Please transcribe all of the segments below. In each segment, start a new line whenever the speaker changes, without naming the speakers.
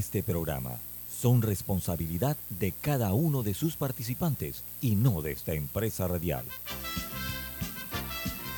Este programa son responsabilidad de cada uno de sus participantes y no de esta empresa radial.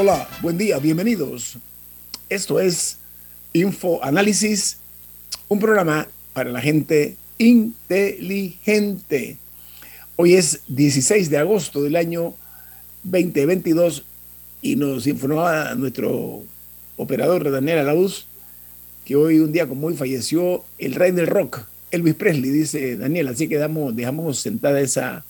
Hola, buen día, bienvenidos. Esto es Info Análisis, un programa para la gente inteligente. Hoy es 16 de agosto del año 2022 y nos informaba nuestro operador Daniel Alauz que hoy un día como hoy falleció el rey del rock, Elvis Presley, dice Daniel, así que dejamos sentada esa,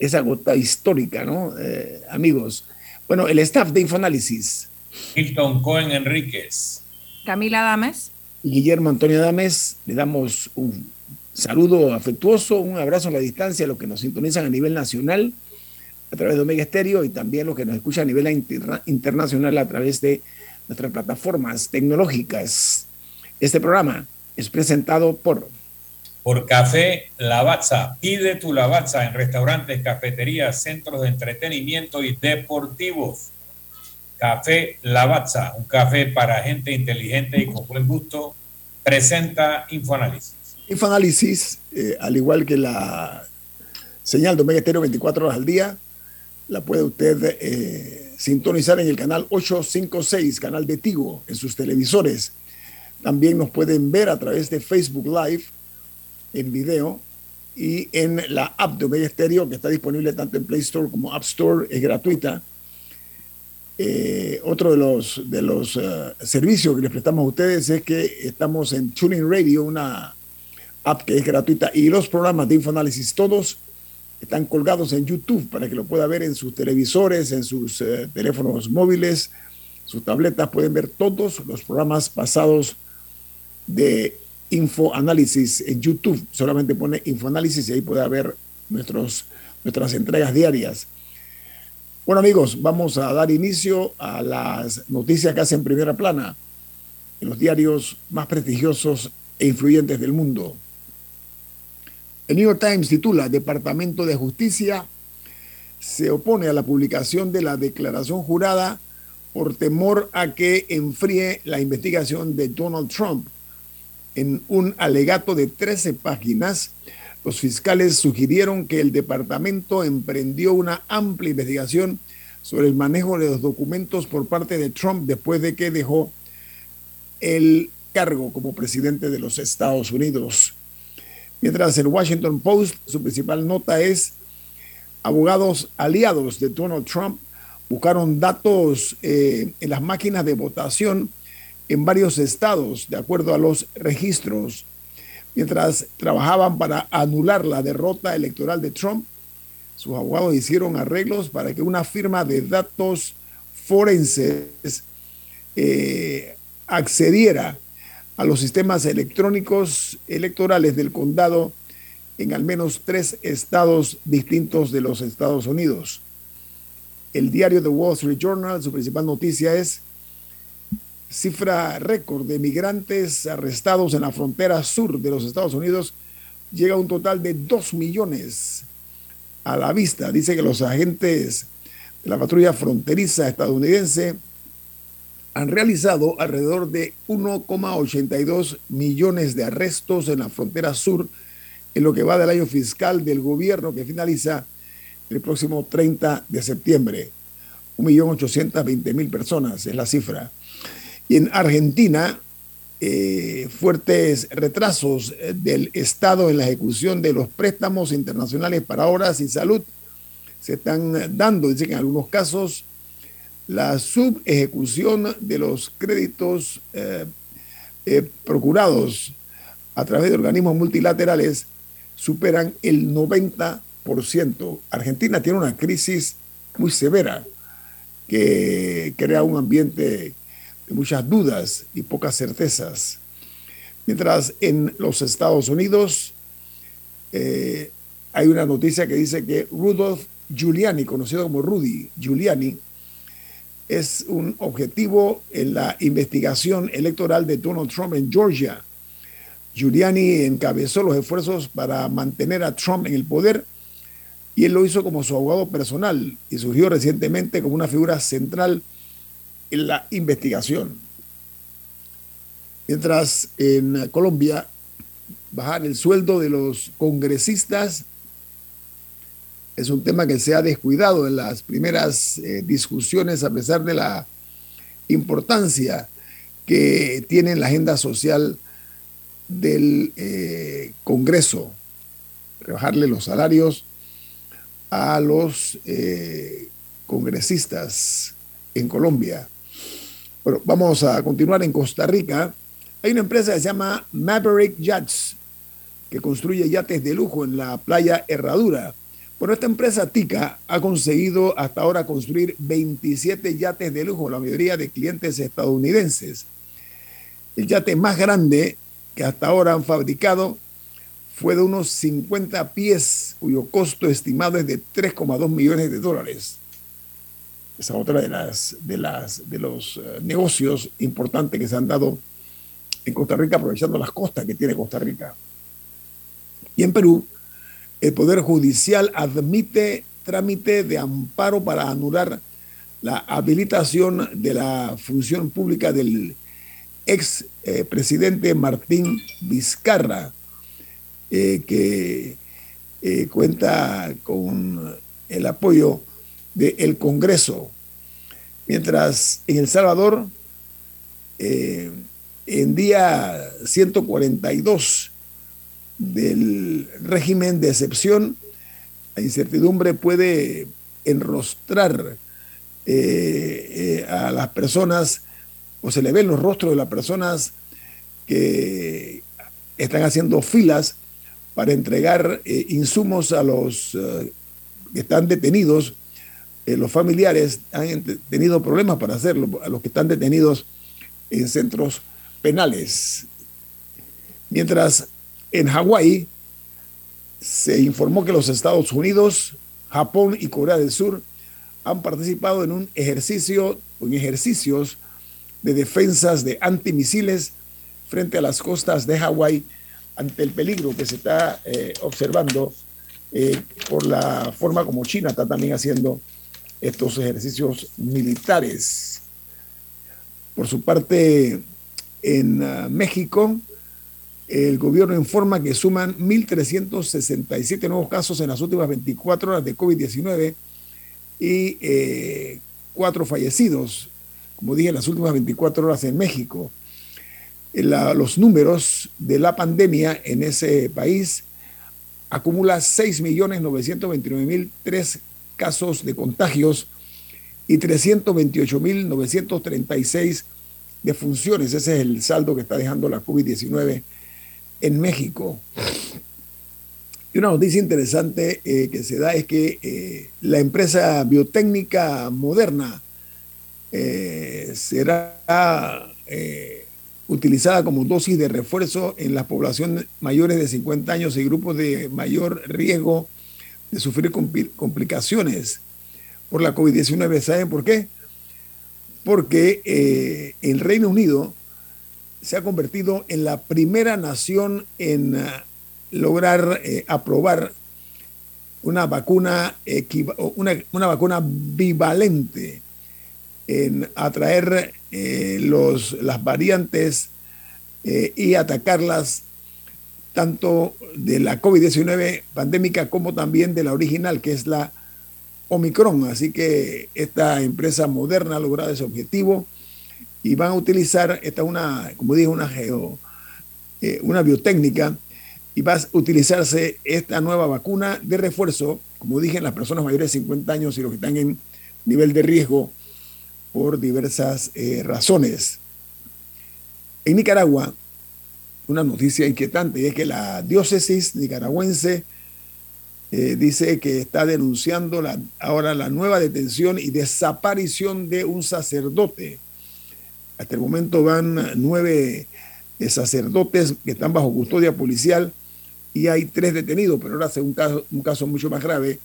esa gota histórica, ¿no? Eh, amigos, bueno, el staff de Infoanálisis.
Hilton Cohen Enríquez.
Camila Dames.
Y Guillermo Antonio Dames, le damos un saludo afectuoso, un abrazo a la distancia a los que nos sintonizan a nivel nacional a través de Omega Estéreo y también los que nos escuchan a nivel interna internacional a través de nuestras plataformas tecnológicas. Este programa es presentado por
por Café Lavazza. Pide tu Lavazza en restaurantes, cafeterías, centros de entretenimiento y deportivos. Café Lavazza, un café para gente inteligente y con buen gusto, presenta Infoanálisis.
Infoanálisis, eh, al igual que la señal de Omega Estéreo 24 horas al día, la puede usted eh, sintonizar en el canal 856, canal de Tigo, en sus televisores. También nos pueden ver a través de Facebook Live en video y en la app de Omega Stereo, que está disponible tanto en Play Store como App Store, es gratuita. Eh, otro de los, de los uh, servicios que les prestamos a ustedes es que estamos en Tuning Radio, una app que es gratuita, y los programas de Infoanálisis, todos están colgados en YouTube para que lo pueda ver en sus televisores, en sus uh, teléfonos móviles, sus tabletas, pueden ver todos los programas pasados de Infoanálisis en YouTube. Solamente pone Infoanálisis y ahí puede ver nuestros, nuestras entregas diarias. Bueno amigos, vamos a dar inicio a las noticias que hacen primera plana en los diarios más prestigiosos e influyentes del mundo. El New York Times titula Departamento de Justicia se opone a la publicación de la declaración jurada por temor a que enfríe la investigación de Donald Trump en un alegato de 13 páginas, los fiscales sugirieron que el departamento emprendió una amplia investigación sobre el manejo de los documentos por parte de Trump después de que dejó el cargo como presidente de los Estados Unidos. Mientras el Washington Post, su principal nota es, abogados aliados de Donald Trump buscaron datos eh, en las máquinas de votación en varios estados, de acuerdo a los registros, mientras trabajaban para anular la derrota electoral de Trump. Sus abogados hicieron arreglos para que una firma de datos forenses eh, accediera a los sistemas electrónicos electorales del condado en al menos tres estados distintos de los Estados Unidos. El diario The Wall Street Journal, su principal noticia es cifra récord de migrantes arrestados en la frontera sur de los Estados Unidos llega a un total de 2 millones a la vista. Dice que los agentes de la patrulla fronteriza estadounidense han realizado alrededor de 1,82 millones de arrestos en la frontera sur en lo que va del año fiscal del gobierno que finaliza el próximo 30 de septiembre. 1.820.000 personas es la cifra. Y en Argentina, eh, fuertes retrasos eh, del Estado en la ejecución de los préstamos internacionales para obras y salud se están dando. Dicen que en algunos casos la subejecución de los créditos eh, procurados a través de organismos multilaterales superan el 90%. Argentina tiene una crisis muy severa que crea un ambiente de muchas dudas y pocas certezas. Mientras en los Estados Unidos eh, hay una noticia que dice que Rudolph Giuliani, conocido como Rudy Giuliani, es un objetivo en la investigación electoral de Donald Trump en Georgia. Giuliani encabezó los esfuerzos para mantener a Trump en el poder y él lo hizo como su abogado personal y surgió recientemente como una figura central en la investigación. Mientras en Colombia bajar el sueldo de los congresistas es un tema que se ha descuidado en las primeras eh, discusiones a pesar de la importancia que tiene la agenda social del eh, Congreso. Rebajarle los salarios a los eh, congresistas en Colombia. Bueno, vamos a continuar en Costa Rica. Hay una empresa que se llama Maverick Yachts, que construye yates de lujo en la playa Herradura. Bueno, esta empresa TICA ha conseguido hasta ahora construir 27 yates de lujo, la mayoría de clientes estadounidenses. El yate más grande que hasta ahora han fabricado fue de unos 50 pies, cuyo costo estimado es de 3,2 millones de dólares. Esa es otra de, las, de, las, de los eh, negocios importantes que se han dado en Costa Rica, aprovechando las costas que tiene Costa Rica. Y en Perú, el Poder Judicial admite trámite de amparo para anular la habilitación de la función pública del ex eh, presidente Martín Vizcarra, eh, que cuenta con el apoyo del Congreso. Mientras en El Salvador, en día 142 del régimen de excepción, la incertidumbre puede enrostrar a las personas o se le ven los rostros de las personas que están haciendo filas para entregar eh, insumos a los eh, que están detenidos. Eh, los familiares han tenido problemas para hacerlo, a los que están detenidos en centros penales. Mientras en Hawái se informó que los Estados Unidos, Japón y Corea del Sur han participado en un ejercicio, en ejercicios de defensas de antimisiles frente a las costas de Hawái ante el peligro que se está eh, observando eh, por la forma como China está también haciendo estos ejercicios militares. Por su parte, en uh, México, el gobierno informa que suman 1.367 nuevos casos en las últimas 24 horas de COVID-19 y eh, cuatro fallecidos como dije, en las últimas 24 horas en México. los números de la pandemia en ese país acumula 6.929.003 casos de contagios y 328.936 defunciones. Ese es el saldo que está dejando la COVID-19 en México. Y una noticia interesante eh, que se da es que eh, la empresa biotécnica moderna eh, será utilizada como dosis de refuerzo en las poblaciones mayores de 50 años y grupos de mayor riesgo de sufrir complicaciones por la COVID-19. ¿Saben por qué? Porque eh, el Reino Unido se ha convertido en la primera nación en lograr aprobar una vacuna, una, una vacuna bivalente en atraer eh, los, las variantes eh, y atacarlas tanto de la COVID-19 pandémica como también de la original, que es la Omicron. Así que esta empresa moderna ha logrado ese objetivo y van a utilizar, esta es una, como dije, una, geo, eh, una biotécnica, y va a utilizarse esta nueva vacuna de refuerzo, como dije, en las personas mayores de 50 años y los que están en nivel de riesgo por diversas eh, razones. En Nicaragua, una noticia inquietante es que la diócesis nicaragüense eh, dice que está denunciando la, ahora la nueva detención y desaparición de un sacerdote. Hasta el momento van nueve eh, sacerdotes que están bajo custodia policial y hay tres detenidos, pero ahora hace un caso, un caso mucho más grave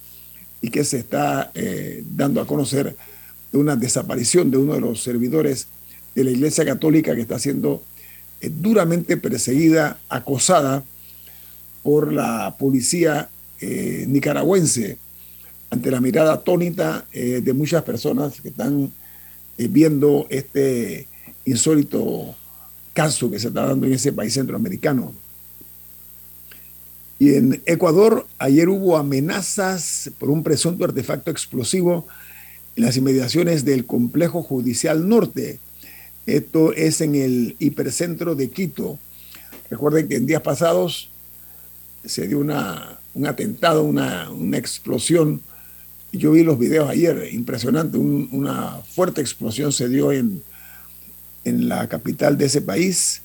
y que se está eh, dando a conocer de una desaparición de uno de los servidores de la Iglesia Católica que está siendo duramente perseguida, acosada por la policía eh, nicaragüense ante la mirada atónita eh, de muchas personas que están eh, viendo este insólito caso que se está dando en ese país centroamericano. Y en Ecuador ayer hubo amenazas por un presunto artefacto explosivo en las inmediaciones del complejo judicial norte. Esto es en el hipercentro de Quito. Recuerden que en días pasados se dio una un atentado, una, explosión. Yo vi los videos ayer, impresionante, una fuerte explosión se dio en, en la capital de ese país,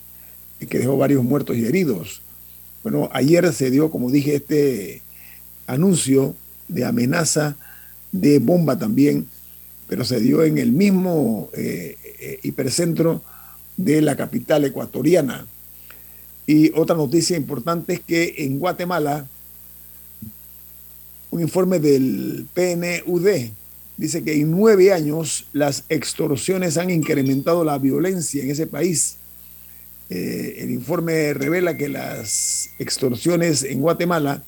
que dejó varios muertos y heridos. Bueno, ayer se dio, como dije, este anuncio de amenaza de bomba también, pero se dio en el mismo eh, eh, hipercentro de la capital ecuatoriana. Y otra noticia importante es que en Guatemala un informe del PNUD dice que en nueve años las extorsiones han incrementado la violencia en ese país. Eh, el informe revela que las extorsiones en Guatemala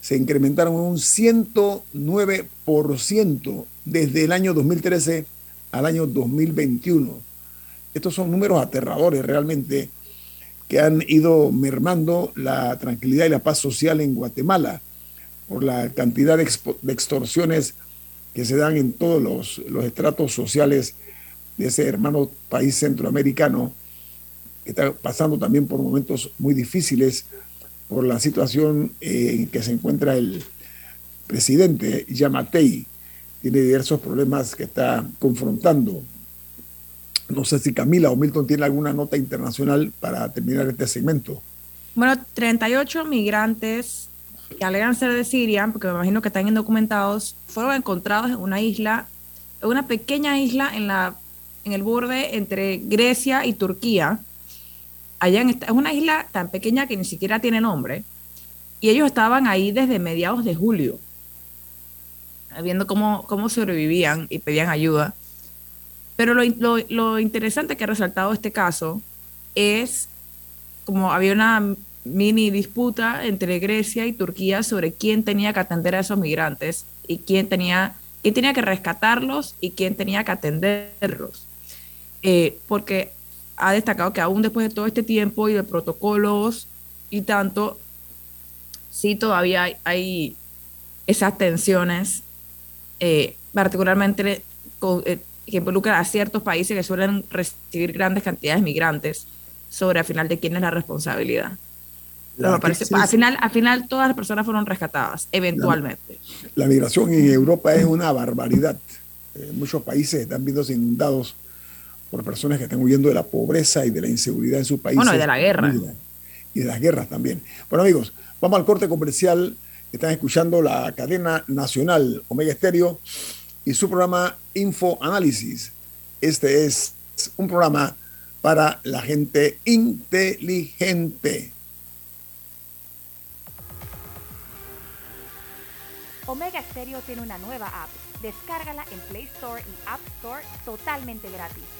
se incrementaron un 109% desde el año 2013 al año 2021. Estos son números aterradores realmente que han ido mermando la tranquilidad y la paz social en Guatemala por la cantidad de, extorsiones que se dan en todos los, estratos sociales de ese hermano país centroamericano, que está pasando también por momentos muy difíciles por la situación en que se encuentra el presidente Yamatei. Tiene diversos problemas que está confrontando. No sé si Camila o Milton tiene alguna nota internacional para terminar este segmento.
Bueno, 38 migrantes que alegan ser de Siria, porque me imagino que están indocumentados, fueron encontrados en una isla, en una pequeña isla en, la, en el borde entre Grecia y Turquía. Allá es una isla tan pequeña que ni siquiera tiene nombre. Y ellos estaban ahí desde mediados de julio, viendo cómo, cómo sobrevivían y pedían ayuda. Pero lo, lo, lo interesante que ha resaltado este caso es como había una mini disputa entre Grecia y Turquía sobre quién tenía que atender a esos migrantes y quién tenía, quién tenía que rescatarlos y quién tenía que atenderlos. Eh, porque ha destacado que aún después de todo este tiempo y de protocolos y tanto, sí todavía hay, esas tensiones, eh, particularmente eh, que involucran a ciertos países que suelen recibir grandes cantidades de migrantes sobre al final de quién es la responsabilidad al, final, al final todas las personas fueron rescatadas, eventualmente.
La, migración en Europa es una barbaridad. Eh, muchos países están viendo inundados por personas que están huyendo de la pobreza y de la inseguridad en sus países.
Bueno, y de la guerra.
Y de las guerras también. Bueno, amigos, vamos al corte comercial. Están escuchando la cadena nacional Omega Estéreo y su programa Info Análisis. Este es un programa para la gente inteligente.
Omega Stereo tiene una nueva app. Descárgala en Play Store y App Store totalmente gratis.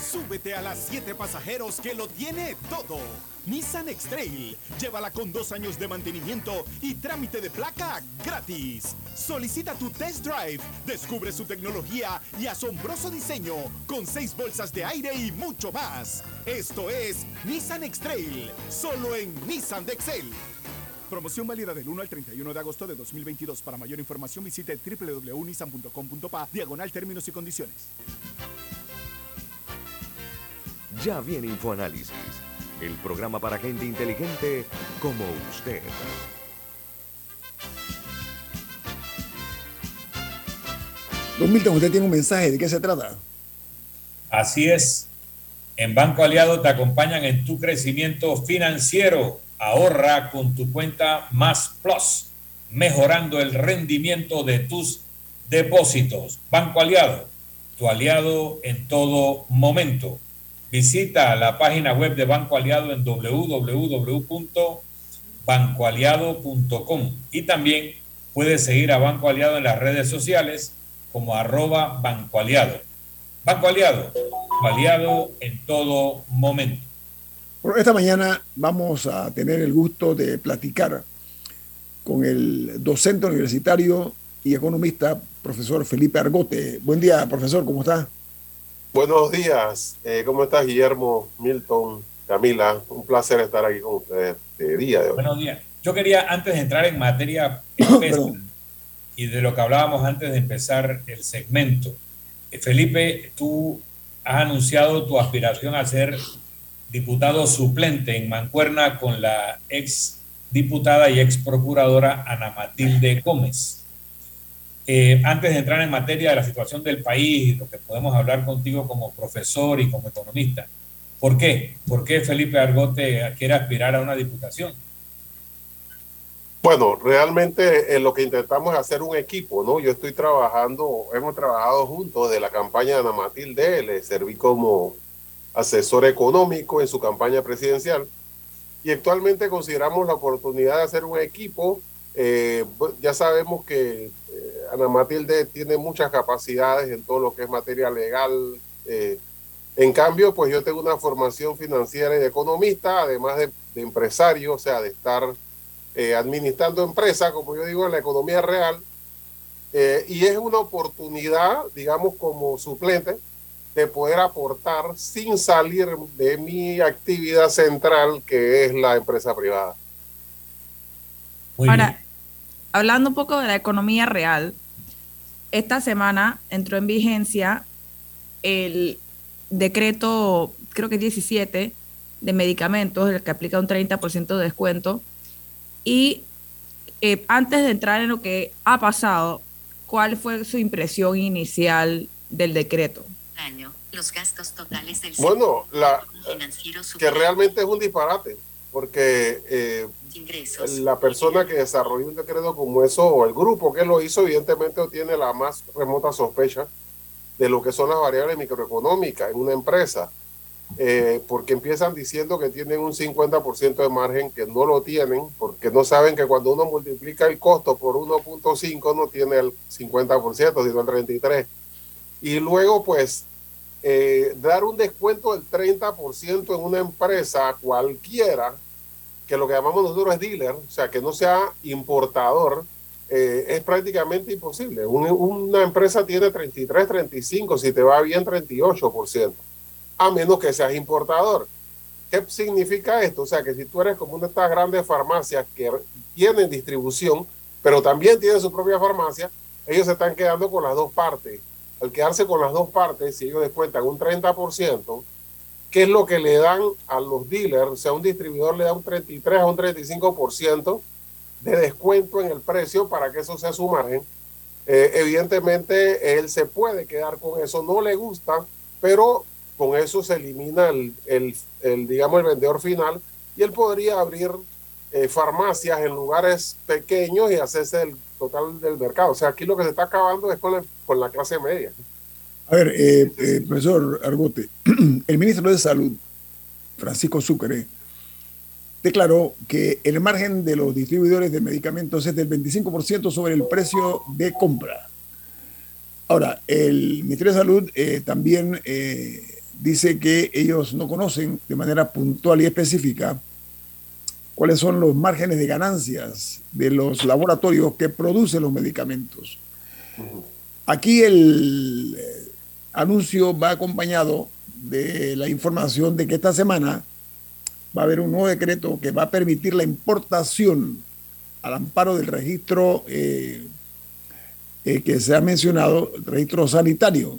Súbete a las 7 pasajeros que lo tiene todo. Nissan X-Trail. Llévala con dos años de mantenimiento y trámite de placa gratis. Solicita tu test drive. Descubre su tecnología y asombroso diseño con seis bolsas de aire y mucho más. Esto es Nissan X-Trail. Solo en Nissan de Excel. Promoción válida del 1 al 31 de agosto de 2022. Para mayor información visite www.nissan.com.pa diagonal términos y condiciones.
Ya viene InfoAnálisis, el programa para gente inteligente como usted.
Don Milton, usted tiene un mensaje, ¿de qué se trata?
Así es. En Banco Aliado te acompañan en tu crecimiento financiero. Ahorra con tu cuenta Más Plus, mejorando el rendimiento de tus depósitos. Banco Aliado, tu aliado en todo momento. Visita la página web de Banco Aliado en www.bancoaliado.com y también puedes seguir a Banco Aliado en las redes sociales como arroba Banco Aliado. Banco Aliado, aliado en todo momento.
Bueno, esta mañana vamos a tener el gusto de platicar con el docente universitario y economista, profesor Felipe Argote. Buen día, profesor, ¿cómo está?
Buenos días, eh, ¿cómo estás Guillermo, Milton, Camila? Un placer estar aquí con ustedes de día de hoy.
Buenos días. Yo quería, antes de entrar en materia y de lo que hablábamos antes de empezar el segmento, eh, Felipe, tú has anunciado tu aspiración a ser diputado suplente en Mancuerna con la ex diputada y ex procuradora Ana Matilde Gómez. Eh, antes de entrar en materia de la situación del país, lo que podemos hablar contigo como profesor y como economista, ¿por qué? ¿Por qué Felipe Argote quiere aspirar a una diputación?
Bueno, realmente eh, lo que intentamos es hacer un equipo, ¿no? Yo estoy trabajando, hemos trabajado juntos de la campaña de Ana Matilde, le serví como asesor económico en su campaña presidencial y actualmente consideramos la oportunidad de hacer un equipo. Eh, ya sabemos que Ana Matilde tiene muchas capacidades en todo lo que es materia legal. Eh, en cambio, pues yo tengo una formación financiera y de economista, además de, empresario, o sea, de estar eh, administrando empresas, como yo digo, en la economía real. Eh, y es una oportunidad, digamos, como suplente, de poder aportar sin salir de mi actividad central, que es la empresa privada.
Ahora, hablando un poco de la economía real, esta semana entró en vigencia el decreto, creo que 17, de medicamentos, el que aplica un 30% de descuento. Y eh, antes de entrar en lo que ha pasado, ¿cuál fue su impresión inicial del decreto?
los gastos totales del bueno, la, que realmente es un disparate, porque eh, la persona que desarrolló un decreto como eso o el grupo que lo hizo evidentemente tiene la más remota sospecha de lo que son las variables microeconómicas en una empresa, eh, porque empiezan diciendo que tienen un 50% de margen que no lo tienen, porque no saben que cuando uno multiplica el costo por 1.5 no tiene el 50%, sino el 33%. Y luego pues eh, dar un descuento del 30% en una empresa cualquiera, que lo que llamamos nosotros es dealer, o sea, que no sea importador, eh, es prácticamente imposible. una empresa tiene 33, 35, si te va bien 38%, a menos que seas importador. ¿Qué significa esto? O sea, que si tú eres como una de estas grandes farmacias que tienen distribución, pero también tienen su propia farmacia, ellos se están quedando con las dos partes. Al quedarse con las dos partes, si ellos descuentan un 30%, ¿Qué es lo que le dan a los dealers? O sea, un distribuidor le da un 33 a un 35% de descuento en el precio para que eso sea su margen. Eh, evidentemente, él se puede quedar con eso, no le gusta, pero con eso se elimina el, el, digamos, el vendedor final y él podría abrir eh, farmacias en lugares pequeños y hacerse el total del mercado. O sea, aquí lo que se está acabando es con, con la clase media.
A ver, eh, eh, profesor Argote, el ministro de Salud, Francisco Sucre, declaró que el margen de los distribuidores de medicamentos es del 25% sobre el precio de compra. Ahora, el Ministerio de Salud eh, también dice que ellos no conocen de manera puntual y específica cuáles son los márgenes de ganancias de los laboratorios que producen los medicamentos. Aquí el anuncio va acompañado de la información de que esta semana va a haber un nuevo decreto que va a permitir la importación al amparo del registro eh, eh, que se ha mencionado, el registro sanitario.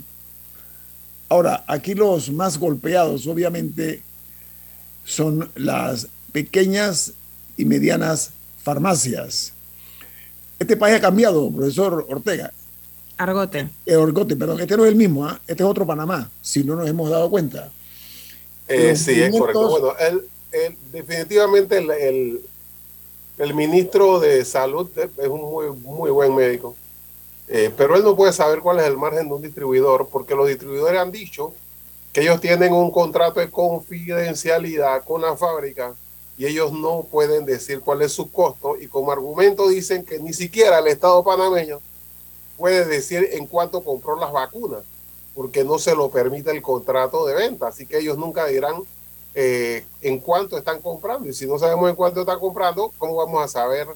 Ahora, aquí los más golpeados, obviamente, son las pequeñas y medianas farmacias. Este país ha cambiado, profesor Ortega.
Argote.
Eh, Argote, perdón, este no es el mismo, ¿ah? este es otro Panamá, si no nos hemos dado cuenta.
Eh, sí, es correcto. Bueno, definitivamente el, el, ministro de Salud es un muy, muy buen médico, eh, pero él no puede saber cuál es el margen de un distribuidor, porque los distribuidores han dicho que ellos tienen un contrato de confidencialidad con la fábrica y ellos no pueden decir cuál es su costo y como argumento dicen que ni siquiera el Estado panameño puede decir en cuánto compró las vacunas, porque no se lo permite el contrato de venta. Así que ellos nunca dirán eh, en cuánto están comprando. Y si no sabemos en cuánto están comprando, ¿cómo vamos a saber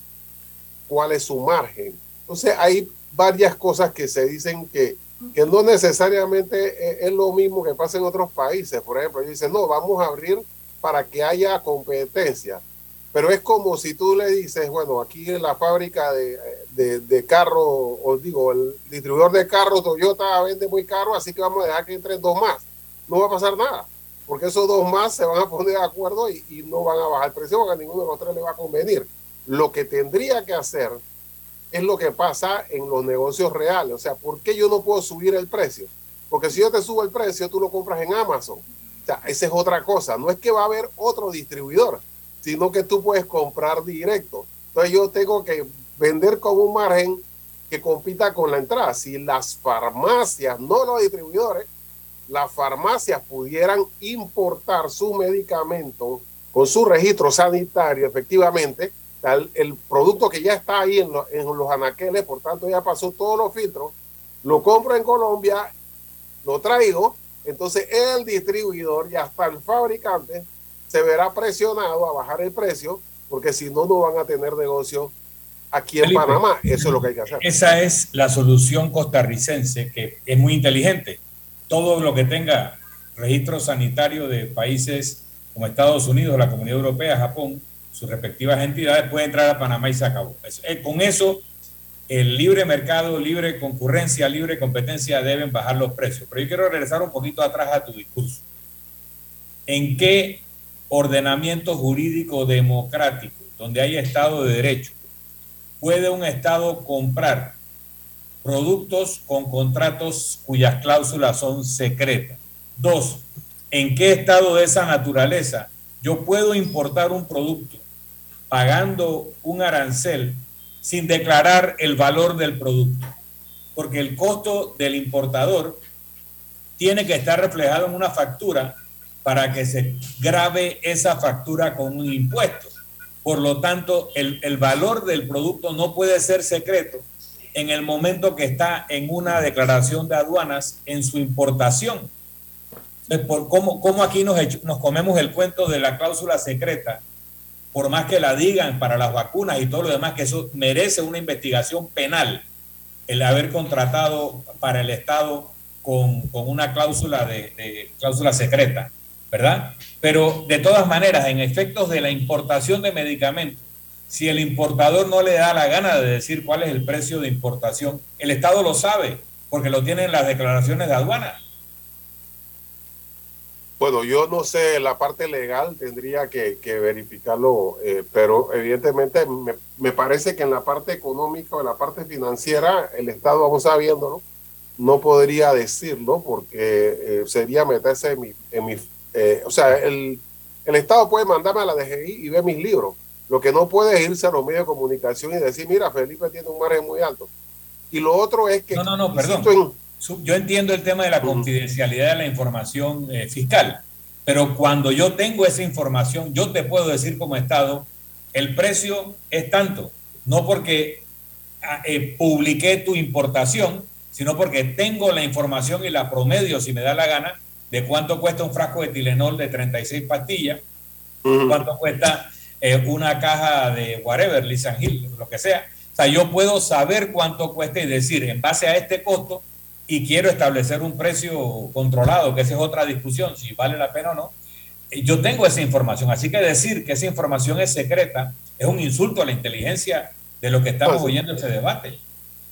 cuál es su margen? Entonces hay varias cosas que se dicen que, que no necesariamente eh, es, lo mismo que pasa en otros países. Por ejemplo, ellos dicen, no, vamos a abrir para que haya competencia. Pero es como si tú le dices, bueno, aquí en la fábrica de, de, carros, os digo, el distribuidor de carros Toyota vende muy caro, así que vamos a dejar que entren dos más. No va a pasar nada, porque esos dos más se van a poner de acuerdo y, y no van a bajar el precio porque a ninguno de los tres le va a convenir. Lo que tendría que hacer es lo que pasa en los negocios reales. O sea, ¿por qué yo no puedo subir el precio? Porque si yo te subo el precio, tú lo compras en Amazon. O sea, esa es otra cosa. No es que va a haber otro distribuidor sino que tú puedes comprar directo. Entonces yo tengo que vender con un margen que compita con la entrada. Si las farmacias, no los distribuidores, las farmacias pudieran importar su medicamento con su registro sanitario, efectivamente, el, producto que ya está ahí en, en los anaqueles, por tanto ya pasó todos los filtros, lo compro en Colombia, lo traigo, entonces el distribuidor, ya está el fabricante, se verá presionado a bajar el precio porque si no, no van a tener negocio aquí en Panamá. Eso es lo que hay que hacer.
Esa es la solución costarricense que es muy inteligente. Todo lo que tenga registro sanitario de países como Estados Unidos, la Comunidad Europea, Japón, sus respectivas entidades, puede entrar a Panamá y se acabó. Eh, con eso, el libre mercado, libre concurrencia, libre competencia deben bajar los precios. Pero yo quiero regresar un poquito atrás a tu discurso. ¿En qué ordenamiento jurídico democrático, donde hay Estado de Derecho, puede un Estado comprar productos con contratos cuyas cláusulas son secretas. Dos, ¿en qué estado de esa naturaleza yo puedo importar un producto pagando un arancel sin declarar el valor del producto? Porque el costo del importador tiene que estar reflejado en una factura para que se grabe esa factura con un impuesto. Por lo tanto, el, valor del producto no puede ser secreto en el momento que está en una declaración de aduanas en su importación. Entonces, por cómo, cómo aquí nos, nos comemos el cuento de la cláusula secreta, por más que la digan para las vacunas y todo lo demás, que eso merece una investigación penal, el haber contratado para el Estado con, una cláusula de cláusula secreta. ¿Verdad? Pero de todas maneras, en efectos de la importación de medicamentos, si el importador no le da la gana de decir cuál es el precio de importación, el Estado lo sabe, porque lo tienen las declaraciones de aduana.
Bueno, yo no sé, la parte legal tendría que, verificarlo, eh, pero evidentemente me, parece que en la parte económica o en la parte financiera, el Estado, vamos sabiéndolo, no podría decirlo porque eh, sería meterse en mi, en mi eh, o sea, el, el, Estado puede mandarme a la DGI y ver mis libros, Lo que no puede es irse a los medios de comunicación y decir, mira, Felipe tiene un margen muy alto. Y lo otro es que...
No, no, no, perdón. Yo entiendo el tema de la confidencialidad de la información eh, fiscal, pero cuando yo tengo esa información, yo te puedo decir como Estado, el precio es tanto, no porque ah, eh, publiqué tu importación, sino porque tengo la información y la promedio, si me da la gana, de cuánto cuesta un frasco de Tilenol de 36 pastillas, cuánto cuesta eh, una caja de whatever, Hill, lo que sea. O sea, yo puedo saber cuánto cuesta y decir, en base a este costo, y quiero establecer un precio controlado, que esa es otra discusión, si vale la pena o no, eh, yo tengo esa información. Así que decir que esa información es secreta es un insulto a la inteligencia de lo que estamos pues, oyendo en ese debate.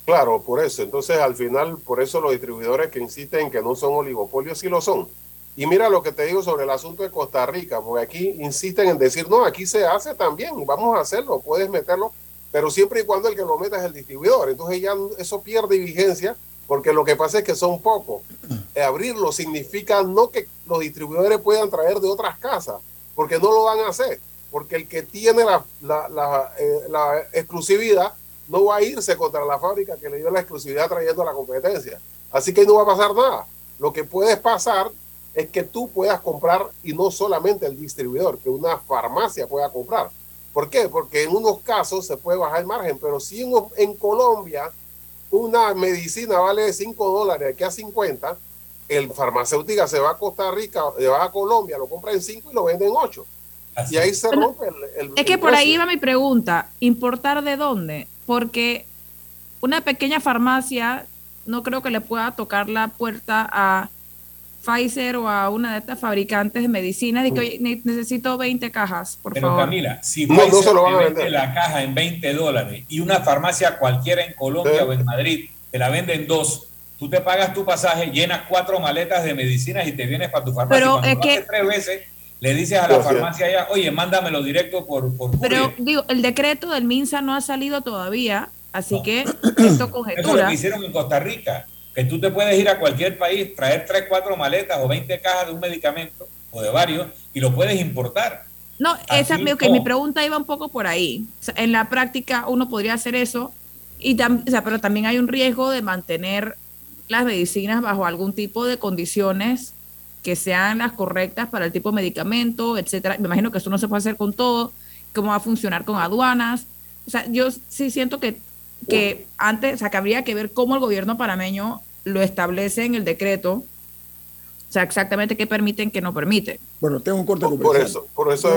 Claro, por eso. Entonces, al final, por eso los distribuidores que insisten en que no son oligopolios, sí lo son. Y mira lo que te digo sobre el asunto de Costa Rica, porque aquí insisten en decir, no, aquí se hace también, vamos a hacerlo, puedes meterlo, pero siempre y cuando el que lo meta es el distribuidor. Entonces ya eso pierde vigencia, porque lo que pasa es que son pocos. Eh, abrirlo significa no que los distribuidores puedan traer de otras casas, porque no lo van a hacer, porque el que tiene la, la, la, eh, la exclusividad no va a irse contra la fábrica que le dio la exclusividad trayendo la competencia. Así que no va a pasar nada. Lo que puede pasar es que tú puedas comprar y no solamente el distribuidor, que una farmacia pueda comprar. ¿Por qué? Porque en unos casos se puede bajar el margen, pero si en, Colombia una medicina vale 5 dólares, aquí a 50, el farmacéutica se va a Costa Rica, se va a Colombia, lo compra en 5 y lo vende en 8. Y ahí se rompe el,
Es que por ahí va mi pregunta, ¿importar de dónde? Porque una pequeña farmacia no creo que le pueda tocar la puerta a Pfizer o a una de estas fabricantes de medicinas y que necesito 20 cajas, por
Pero
favor.
Camila, si Pfizer te vende la caja en 20 dólares y una farmacia cualquiera en Colombia o en Madrid te la venden dos, tú te pagas tu pasaje, llenas cuatro maletas de medicinas y te vienes para tu farmacia.
Pero es que
tres veces le dices a la farmacia allá, oye, mándamelo directo por, por
Pero digo, el decreto del MINSA no ha salido todavía, así que esto conjetura.
Eso lo que hicieron en Costa Rica, que tú te puedes ir a cualquier país, traer tres, cuatro maletas o 20 cajas de un medicamento o de varios y lo puedes importar.
No, esa, que mi pregunta iba un poco por ahí. en la práctica uno podría hacer eso, y o sea, pero también hay un riesgo de mantener las medicinas bajo algún tipo de condiciones que sean las correctas para el tipo de medicamento, etcétera. Me imagino que esto no se puede hacer con todo, cómo va a funcionar con aduanas. O sea, yo sí siento que, que antes, o sea, que habría que ver cómo el gobierno panameño lo establece en el decreto. O sea, exactamente qué permiten, qué no permiten.
Bueno, tengo un corte
Por eso, por eso.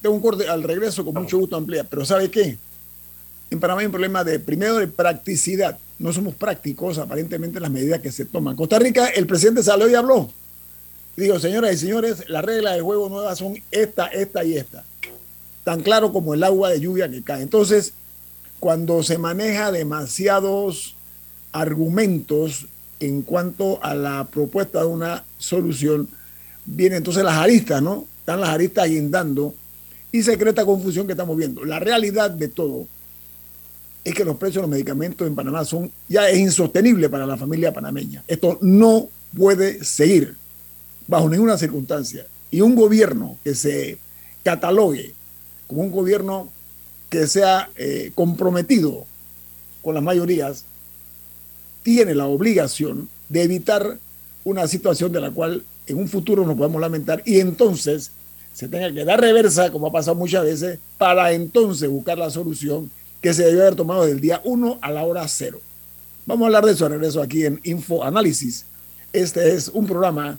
tengo un corte al regreso con mucho gusto amplía. Pero ¿sabe qué? En Panamá hay un problema de, primero, de practicidad. No somos prácticos, aparentemente, las medidas que se toman. Costa Rica, el presidente salió y habló Digo, señoras y señores, las reglas del juego nuevas son esta, esta y esta. Tan claro como el agua de lluvia que cae. Entonces, cuando se maneja demasiados argumentos en cuanto a la propuesta de una solución, vienen entonces las aristas, ¿no? Están las aristas guindando y se crea esta confusión que estamos viendo. La realidad de todo es que los precios de los medicamentos en Panamá son ya es insostenible para la familia panameña. Esto no puede seguir bajo ninguna circunstancia. Y un gobierno que se catalogue como un gobierno que sea eh, comprometido con las mayorías, tiene la obligación de evitar una situación de la cual en un futuro nos podemos lamentar y entonces se tenga que dar reversa, como ha pasado muchas veces, para entonces buscar la solución que se debe haber tomado del día 1 a la hora 0. Vamos a hablar de eso a regreso aquí en Info Análisis. Este es un programa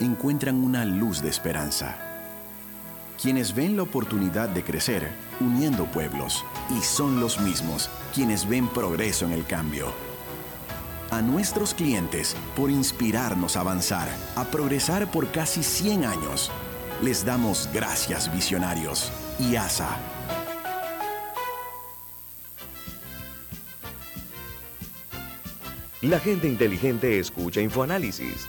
encuentran una luz de esperanza. Quienes ven la oportunidad de crecer uniendo pueblos y son los mismos quienes ven progreso en el cambio. A nuestros clientes por inspirarnos a avanzar, a progresar por casi 100 años. Les damos gracias visionarios y ASA
La gente inteligente escucha InfoAnálisis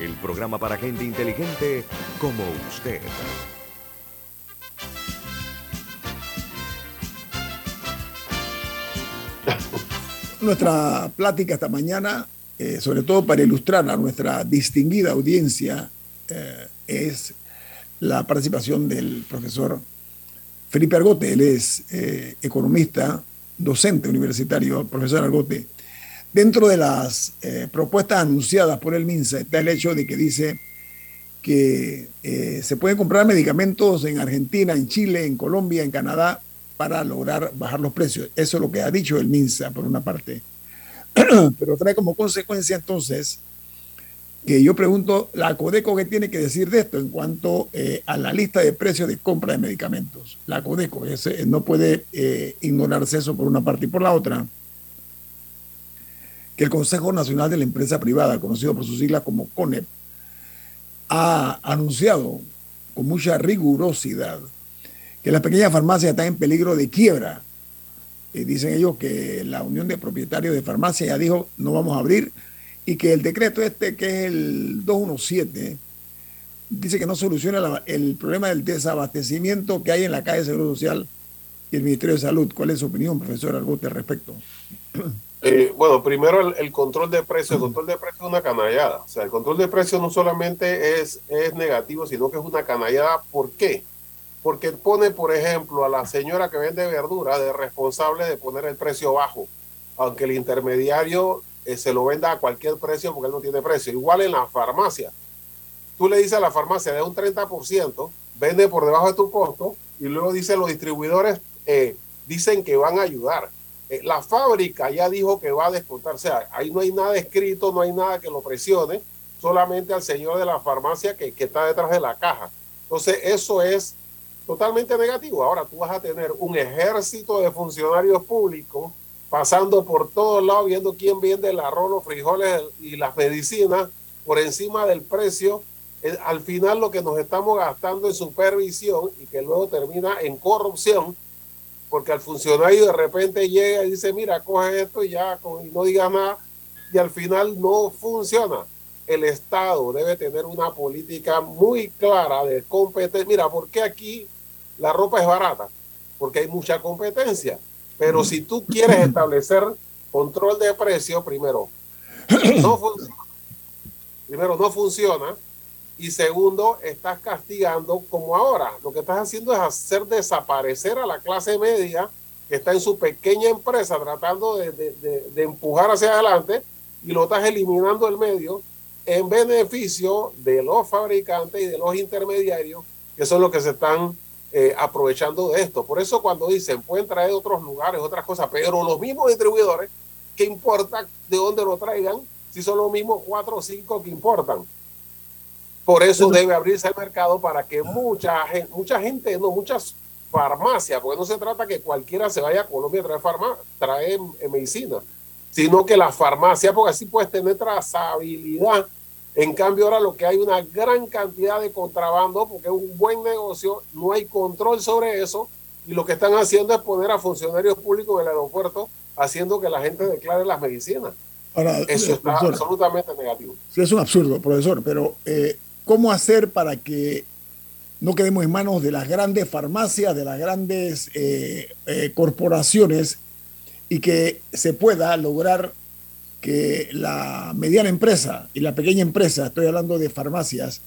el programa para gente inteligente como usted.
Nuestra plática esta mañana, eh, sobre todo para ilustrar a nuestra distinguida audiencia, eh, es la participación del profesor Felipe Argote. Él es eh, economista, docente universitario, profesor Argote Dentro de las eh, propuestas anunciadas por el MINSA está el hecho de que dice que eh, se pueden comprar medicamentos en Argentina, en Chile, en Colombia, en Canadá para lograr bajar los precios. Eso es lo que ha dicho el MINSA por una parte. Pero trae como consecuencia entonces que yo pregunto, ¿la Codeco qué tiene que decir de esto en cuanto eh, a la lista de precios de compra de medicamentos? La Codeco, no puede ignorarse eso por una parte y por la otra que el Consejo Nacional de la Empresa Privada, conocido por sus siglas como CONEP, ha anunciado con mucha rigurosidad que las pequeñas farmacias están en peligro de quiebra. Y dicen ellos que la Unión de Propietarios de Farmacias ya dijo no vamos a abrir y que el decreto este, que es el 217, dice que no soluciona el problema del desabastecimiento que hay en la calle de Seguro Social y el Ministerio de Salud. ¿Cuál es su opinión, profesor Argote, al respecto?
Eh, bueno, primero el, control de precios. El control de precios es una canallada. O sea, el control de precios no solamente es, es negativo, sino que es una canallada. ¿Por qué? Porque pone, por ejemplo, a la señora que vende verdura de responsable de poner el precio bajo, aunque el intermediario eh, se lo venda a cualquier precio porque él no tiene precio. Igual en la farmacia. Tú le dices a la farmacia de un 30%, vende por debajo de tu costo y luego dicen los distribuidores, eh, dicen que van a ayudar eh, la fábrica ya dijo que va a descontar, o sea, ahí no hay nada escrito, no hay nada que lo presione, solamente al señor de la farmacia que, que está detrás de la caja. Entonces, eso es totalmente negativo. Ahora tú vas a tener un ejército de funcionarios públicos pasando por todos lados, viendo quién vende el arroz, los frijoles y las medicinas por encima del precio. Eh, al final lo que nos estamos gastando en supervisión y que luego termina en corrupción porque al funcionario de repente llega y dice, mira, coge esto y ya y no diga nada, y al final no funciona. El Estado debe tener una política muy clara de competencia. Mira, ¿por qué aquí la ropa es barata? Porque hay mucha competencia. Pero si tú quieres establecer control de precio, primero, no funciona. Primero, no funciona y segundo, estás castigando como ahora. Lo que estás haciendo es hacer desaparecer a la clase media que está en su pequeña empresa tratando de, empujar hacia adelante y lo estás eliminando del medio en beneficio de los fabricantes y de los intermediarios que son los que se están eh, aprovechando de esto. Por eso cuando dicen pueden traer de otros lugares, otras cosas, pero los mismos distribuidores, ¿qué importa de dónde lo traigan si son los mismos cuatro o cinco que importan? Por eso debe abrirse el mercado para que mucha gente, mucha gente, no, muchas farmacias, porque no se trata que cualquiera se vaya a Colombia a traer, farma, traer medicina, sino que la farmacia, porque así puedes tener trazabilidad. En cambio, ahora lo que hay una gran cantidad de contrabando, porque es un buen negocio, no hay control sobre eso, y lo que están haciendo es poner a funcionarios públicos en el aeropuerto haciendo que la gente declare las medicinas. eso está absolutamente negativo.
Sí, es un absurdo, profesor, pero eh, cómo hacer para que no quedemos en manos de las grandes farmacias, de las grandes eh, eh, corporaciones y que se pueda lograr que la mediana empresa y la pequeña empresa, estoy hablando de farmacias,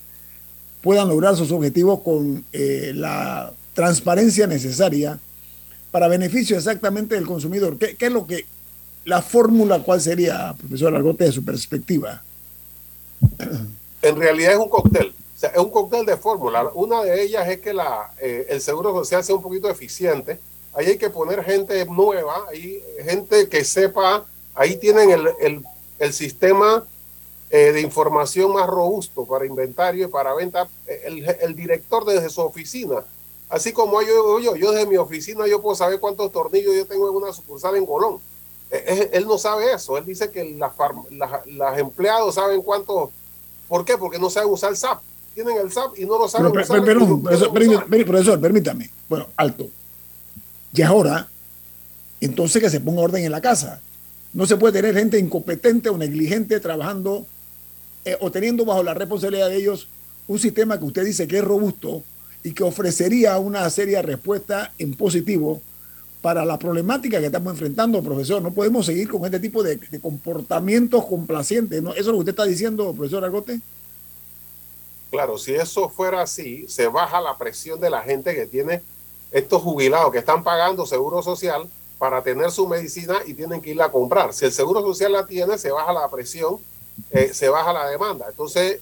puedan lograr sus objetivos con eh, la transparencia necesaria para beneficio exactamente del consumidor. ¿Qué, es lo que, la fórmula cuál sería, profesor Argote, de su perspectiva?
En realidad es un cóctel, o sea, es un cóctel de fórmula. Una de ellas es que la, eh, el seguro social sea un poquito eficiente. Ahí hay que poner gente nueva, hay gente que sepa, ahí tienen el, el, el sistema eh, de información más robusto para inventario y para venta, el, el, director desde su oficina. Así como yo, yo, yo desde mi oficina yo puedo saber cuántos tornillos yo tengo en una sucursal en Colón. Eh, él no sabe eso. Él dice que las las empleados saben cuántos. ¿Por qué? Porque no saben usar el SAP. Tienen el SAP y no lo saben
usar. Pero, profesor, permítame. Bueno, alto. Y ahora, entonces que se ponga orden en la casa. No se puede tener gente incompetente o negligente trabajando eh, o teniendo bajo la responsabilidad de ellos un sistema que usted dice que es robusto y que ofrecería una seria respuesta en positivo para la problemática que estamos enfrentando, profesor. No podemos seguir con este tipo de, comportamientos complacientes. ¿Eso es lo que usted está diciendo, profesor Argote?
Claro, si eso fuera así, se baja la presión de la gente que tiene estos jubilados que están pagando seguro social para tener su medicina y tienen que irla a comprar. Si el seguro social la tiene, se baja la presión eh, se baja la demanda. Entonces,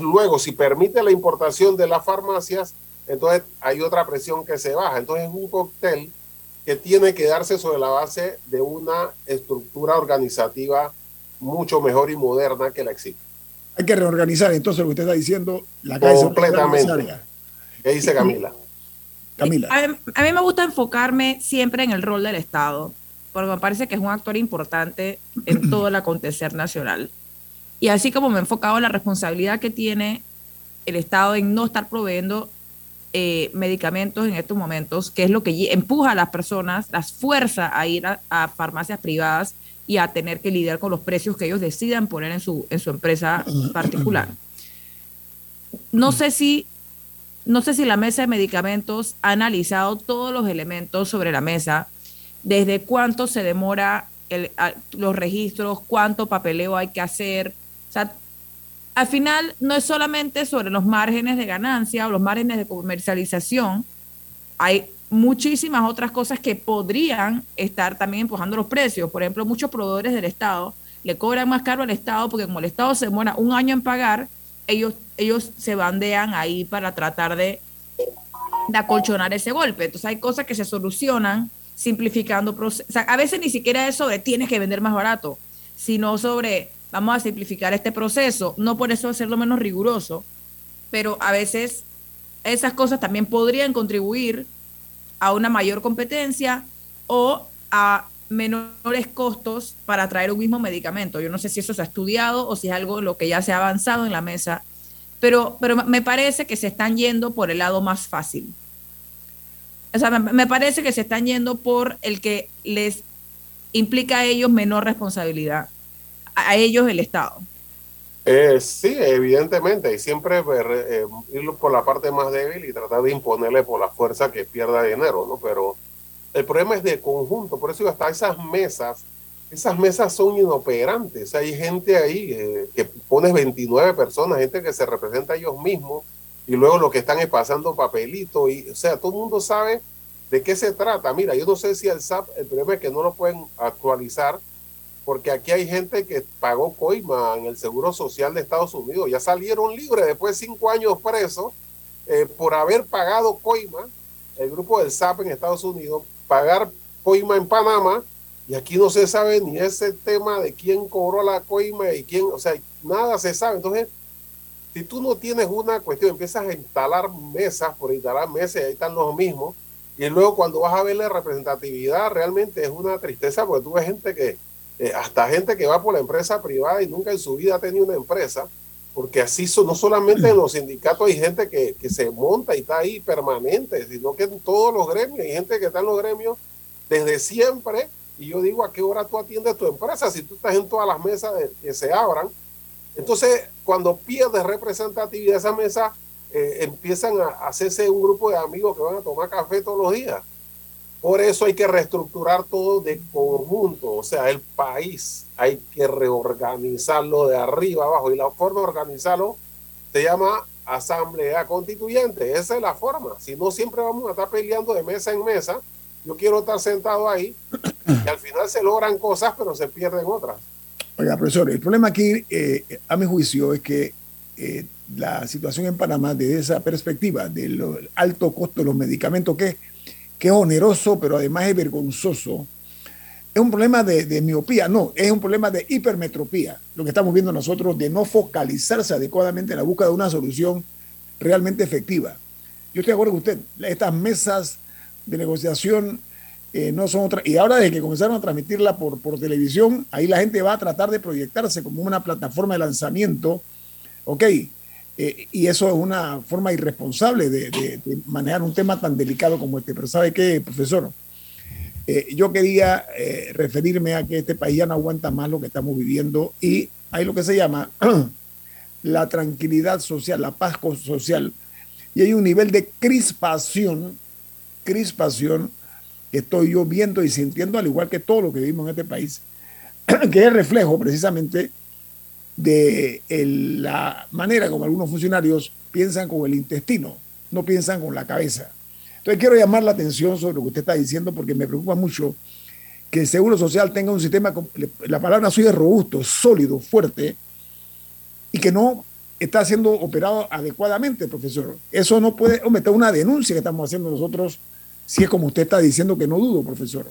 luego, si permite la importación de las farmacias, entonces hay otra presión que se baja. Entonces, es un cóctel que tiene que darse sobre la base de una estructura organizativa mucho mejor y moderna que la existe.
Hay que reorganizar, entonces, lo que usted está diciendo,
la calle Completamente. ¿Qué dice Camila?
Camila. A a mí me gusta enfocarme siempre en el rol del Estado, porque me parece que es un actor importante en todo el acontecer nacional. Y así como me he enfocado en la responsabilidad que tiene el Estado en no estar proveyendo eh, medicamentos en estos momentos, que es lo que empuja a las personas, las fuerza a ir a, farmacias privadas y a tener que lidiar con los precios que ellos decidan poner en su, en su empresa particular. No sé si no sé si la mesa de medicamentos ha analizado todos los elementos sobre la mesa, desde cuánto se demora los registros, cuánto papeleo hay que hacer, o sea, al final no es solamente sobre los márgenes de ganancia o los márgenes de comercialización, hay muchísimas otras cosas que podrían estar también empujando los precios. Por ejemplo, muchos proveedores del Estado le cobran más caro al Estado porque como el Estado se demora un año en pagar, ellos, ellos se bandean ahí para tratar de, acolchonar ese golpe. Entonces hay cosas que se solucionan simplificando procesos. A veces ni siquiera es sobre tienes que vender más barato, sino sobre vamos a simplificar este proceso, no por eso hacerlo menos riguroso, pero a veces esas cosas también podrían contribuir a una mayor competencia o a menores costos para traer un mismo medicamento. Yo no sé si eso se ha estudiado o si es algo lo que ya se ha avanzado en la mesa, pero, pero me parece que se están yendo por el lado más fácil. O sea, me parece que se están yendo por el que les implica a ellos menor responsabilidad a ellos el Estado.
Eh, sí, evidentemente, y siempre eh, ir por la parte más débil y tratar de imponerle por la fuerza que pierda dinero, ¿no? Pero el problema es de conjunto, por eso hasta esas mesas, esas mesas son inoperantes, hay gente ahí eh, que pones 29 personas, gente que se representa a ellos mismos, y luego lo que están es pasando papelito, y o sea, todo el mundo sabe de qué se trata. Mira, yo no sé si el SAP, el problema es que no lo pueden actualizar porque aquí hay gente que pagó coima en el Seguro Social de Estados Unidos, ya salieron libres después de cinco años presos eh, por haber pagado coima, el grupo del SAP en Estados Unidos, pagar coima en Panamá, y aquí no se sabe ni ese tema de quién cobró la coima y quién, o sea, nada se sabe. Entonces, si tú no tienes una cuestión, empiezas a instalar mesas por instalar mesas, ahí están los mismos, y luego cuando vas a ver la representatividad, realmente es una tristeza porque tú ves gente que eh, hasta gente que va por la empresa privada y nunca en su vida ha tenido una empresa, porque así son, no solamente en los sindicatos hay gente que, que, se monta y está ahí permanente, sino que en todos los gremios, hay gente que está en los gremios desde siempre, y yo digo, ¿a qué hora tú atiendes tu empresa si tú estás en todas las mesas que se abran? Entonces, cuando pierdes representatividad, esa mesa eh, empiezan a hacerse un grupo de amigos que van a tomar café todos los días. Por eso hay que reestructurar todo de conjunto, o sea, el país. Hay que reorganizarlo de arriba abajo. Y la forma de organizarlo se llama asamblea constituyente, esa es la forma, si no siempre vamos a estar peleando de mesa en mesa. Yo quiero estar sentado ahí y al final se logran cosas, pero se pierden otras.
Oiga, profesor, el problema aquí, eh, a mi juicio, es que eh, la situación en Panamá, desde esa perspectiva del alto costo de los medicamentos, que, que es oneroso, pero además es vergonzoso, es un problema de, miopía, no, es un problema de hipermetropía, lo que estamos viendo nosotros, de no focalizarse adecuadamente en la búsqueda de una solución realmente efectiva. Yo estoy de acuerdo con usted, estas mesas de negociación eh, no son otras, y ahora desde que comenzaron a transmitirla por, por televisión, ahí la gente va a tratar de proyectarse como una plataforma de lanzamiento, ok, eh, y eso es una forma irresponsable de, manejar un tema tan delicado como este. Pero ¿sabe qué, profesor? Eh, yo quería eh, referirme a que este país ya no aguanta más lo que estamos viviendo y hay lo que se llama la tranquilidad social, la paz social. Y hay un nivel de crispación, crispación que estoy yo viendo y sintiendo, al igual que todo lo que vivimos en este país, que es reflejo precisamente de la manera como algunos funcionarios piensan con el intestino, no piensan con la cabeza. Entonces quiero llamar la atención sobre lo que usted está diciendo porque me preocupa mucho que el Seguro Social tenga un sistema, la palabra suya es robusto, sólido, fuerte, y que no está siendo operado adecuadamente, profesor. Eso no puede, hombre, una denuncia que estamos haciendo nosotros, si es como usted está diciendo que no dudo, profesor.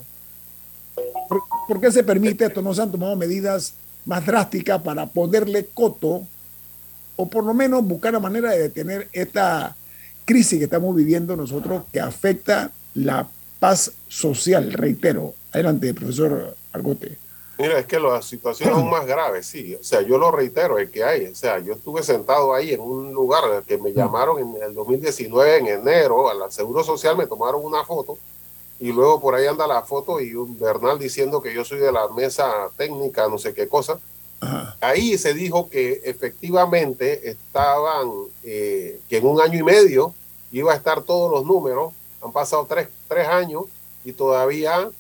¿Por, ¿por qué se permite esto? No se han tomado medidas más drástica para ponerle coto o por lo menos buscar la manera de detener esta crisis que estamos viviendo nosotros que afecta la paz social, reitero. Adelante, profesor Argote.
Mira, es que la situación es aún más grave, sí. O sea, yo lo reitero, el que hay. O sea, yo estuve sentado ahí en un lugar que me llamaron en el 2019, en enero, al Seguro Social, me tomaron una foto y luego por ahí anda la foto y un Bernal diciendo que yo soy de la mesa técnica, no sé qué cosa. Ahí se dijo que efectivamente estaban, eh, que en un año y medio iba a estar todos los números. Han pasado tres, tres años y todavía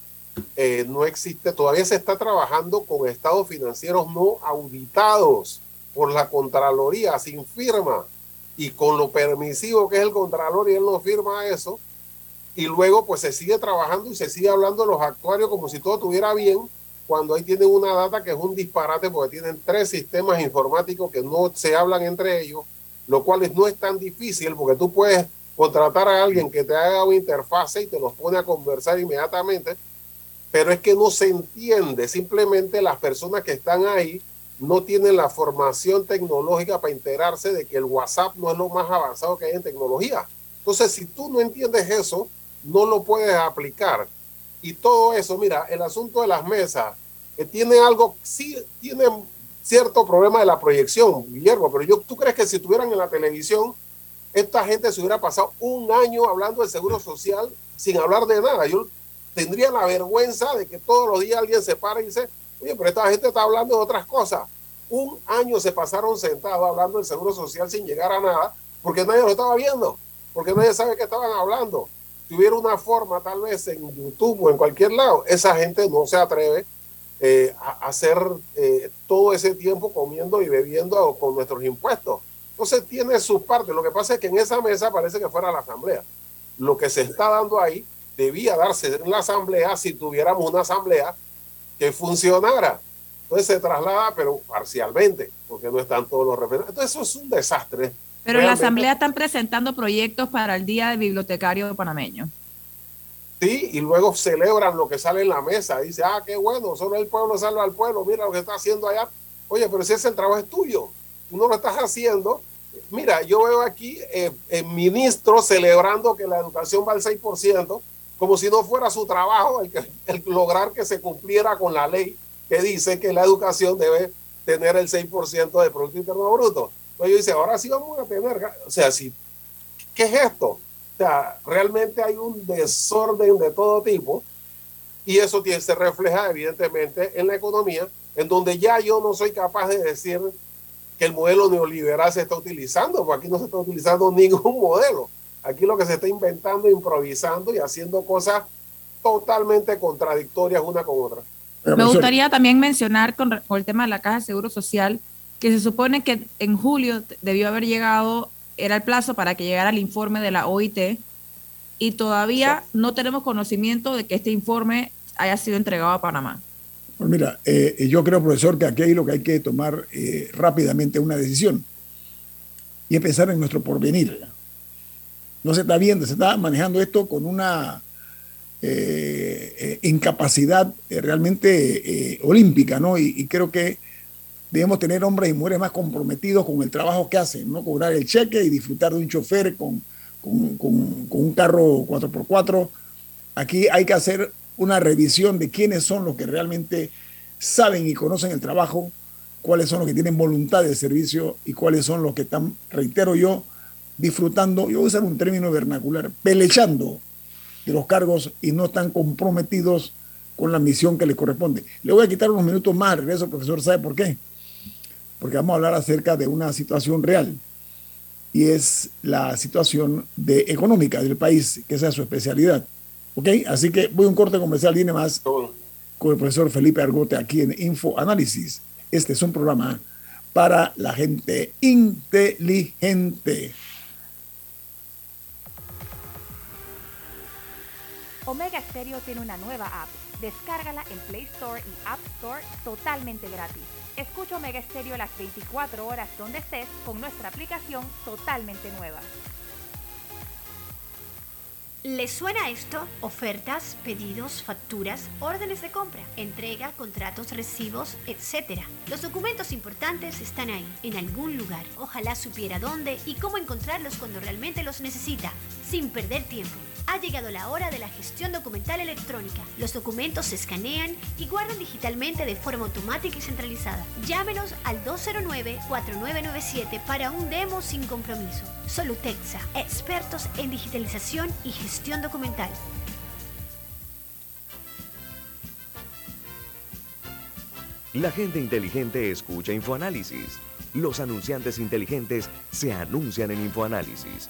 eh, no existe, todavía se está trabajando con estados financieros no auditados por la Contraloría, sin firma. Y con lo permisivo que es el Contralor y él no firma eso, y luego pues se sigue trabajando y se sigue hablando de los actuarios como si todo estuviera bien, cuando ahí tienen una data que es un disparate porque tienen tres sistemas informáticos que no se hablan entre ellos, lo cual no es tan difícil porque tú puedes contratar a alguien que te haga una interfase y te los pone a conversar inmediatamente, pero es que no se entiende, simplemente las personas que están ahí no tienen la formación tecnológica para enterarse de que el WhatsApp no es lo más avanzado que hay en tecnología. Entonces, si tú no entiendes eso, no lo puedes aplicar. Y todo eso, mira, el asunto de las mesas, que tiene algo, sí tiene cierto problema de la proyección, Guillermo, pero yo, ¿tú crees que si estuvieran en la televisión, esta gente se hubiera pasado un año hablando del seguro social sin hablar de nada? Yo tendría la vergüenza de que todos los días alguien se para y dice, oye, pero esta gente está hablando de otras cosas. Un año se pasaron sentados hablando del seguro social sin llegar a nada, porque nadie lo estaba viendo, porque nadie sabe qué estaban hablando tuviera una forma tal vez en YouTube o en cualquier lado, esa gente no se atreve eh, a hacer eh, todo ese tiempo comiendo y bebiendo con nuestros impuestos. Entonces tiene su parte. Lo que pasa es que en esa mesa parece que fuera la asamblea. Lo que se está dando ahí debía darse en la asamblea si tuviéramos una asamblea que funcionara. Entonces se traslada, pero parcialmente, porque no están todos los representantes. Entonces eso es un desastre
pero en la Asamblea están presentando proyectos para el Día del Bibliotecario Panameño.
Sí, y luego celebran lo que sale en la mesa. Dice, ah, qué bueno, solo el pueblo salva al pueblo, mira lo que está haciendo allá. Oye, pero si ese trabajo es tuyo, tú no lo estás haciendo. Mira, yo veo aquí eh, el ministro celebrando que la educación va al 6%, como si no fuera su trabajo el, el lograr que se cumpliera con la ley que dice que la educación debe tener el 6% del Producto Interno Bruto. Entonces yo dice, ahora sí vamos a tener, o sea, si, ¿qué es esto? O sea, realmente hay un desorden de todo tipo y eso tiene, se refleja evidentemente en la economía, en donde ya yo no soy capaz de decir que el modelo neoliberal se está utilizando, porque aquí no se está utilizando ningún modelo. Aquí lo que se está inventando, improvisando y haciendo cosas totalmente contradictorias una con otra.
Me gustaría también mencionar con, con el tema de la Caja de Seguro Social que se supone que en julio debió haber llegado, era el plazo para que llegara el informe de la OIT y todavía no tenemos conocimiento de que este informe haya sido entregado a Panamá.
Pues mira, eh, yo creo, profesor, que aquí hay lo que hay que tomar eh, rápidamente una decisión y empezar en nuestro porvenir. No se está viendo, se está manejando esto con una eh, incapacidad realmente olímpica, ¿no? Y, creo que debemos tener hombres y mujeres más comprometidos con el trabajo que hacen, no cobrar el cheque y disfrutar de un chofer con, con, con un carro 4x4. Aquí hay que hacer una revisión de quiénes son los que realmente saben y conocen el trabajo, cuáles son los que tienen voluntad de servicio y cuáles son los que están, reitero yo, disfrutando, yo voy a usar un término vernacular, pelechando de los cargos y no están comprometidos con la misión que les corresponde. Le voy a quitar unos minutos más, regreso, profesor, ¿sabe por qué? Porque vamos a hablar acerca de una situación real y es la situación económica del país, que esa es su especialidad. ¿Ok? Así que voy a un corte comercial, viene más con el profesor Felipe Argote aquí en Info Análisis. Este es un programa para la gente inteligente.
Omega Stereo tiene una nueva app. Descárgala en Play Store y App Store totalmente gratis. Escucha Omega Stereo las 24 horas donde estés con nuestra aplicación totalmente nueva.
¿Les suena esto? Ofertas, pedidos, facturas, órdenes de compra, entrega, contratos, recibos, etc. Los documentos importantes están ahí, en algún lugar. Ojalá supiera dónde y cómo encontrarlos cuando realmente los necesita, sin perder tiempo. Ha llegado la hora de la gestión documental electrónica. Los documentos se escanean y guardan digitalmente de forma automática y centralizada. Llámenos al 209-4997 para un demo sin compromiso. Solutexa, expertos en digitalización y gestión documental.
La gente inteligente escucha InfoAnálisis. Los anunciantes inteligentes se anuncian en InfoAnálisis.